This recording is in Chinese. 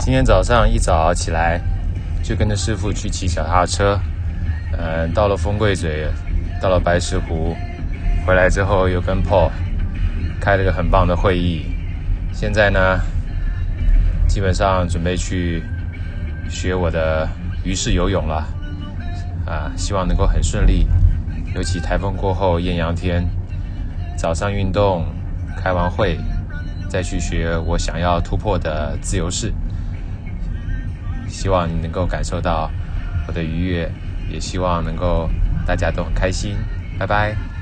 今天早上一早起来，就跟着师傅去骑脚踏车，嗯，到了风柜嘴，到了白石湖，回来之后又跟 Paul 开了个很棒的会议。现在呢，基本上准备去学我的鱼式游泳了，啊，希望能够很顺利。尤其台风过后艳阳天，早上运动，开完会，再去学我想要突破的自由式。希望你能够感受到我的愉悦，也希望能够大家都很开心。拜拜。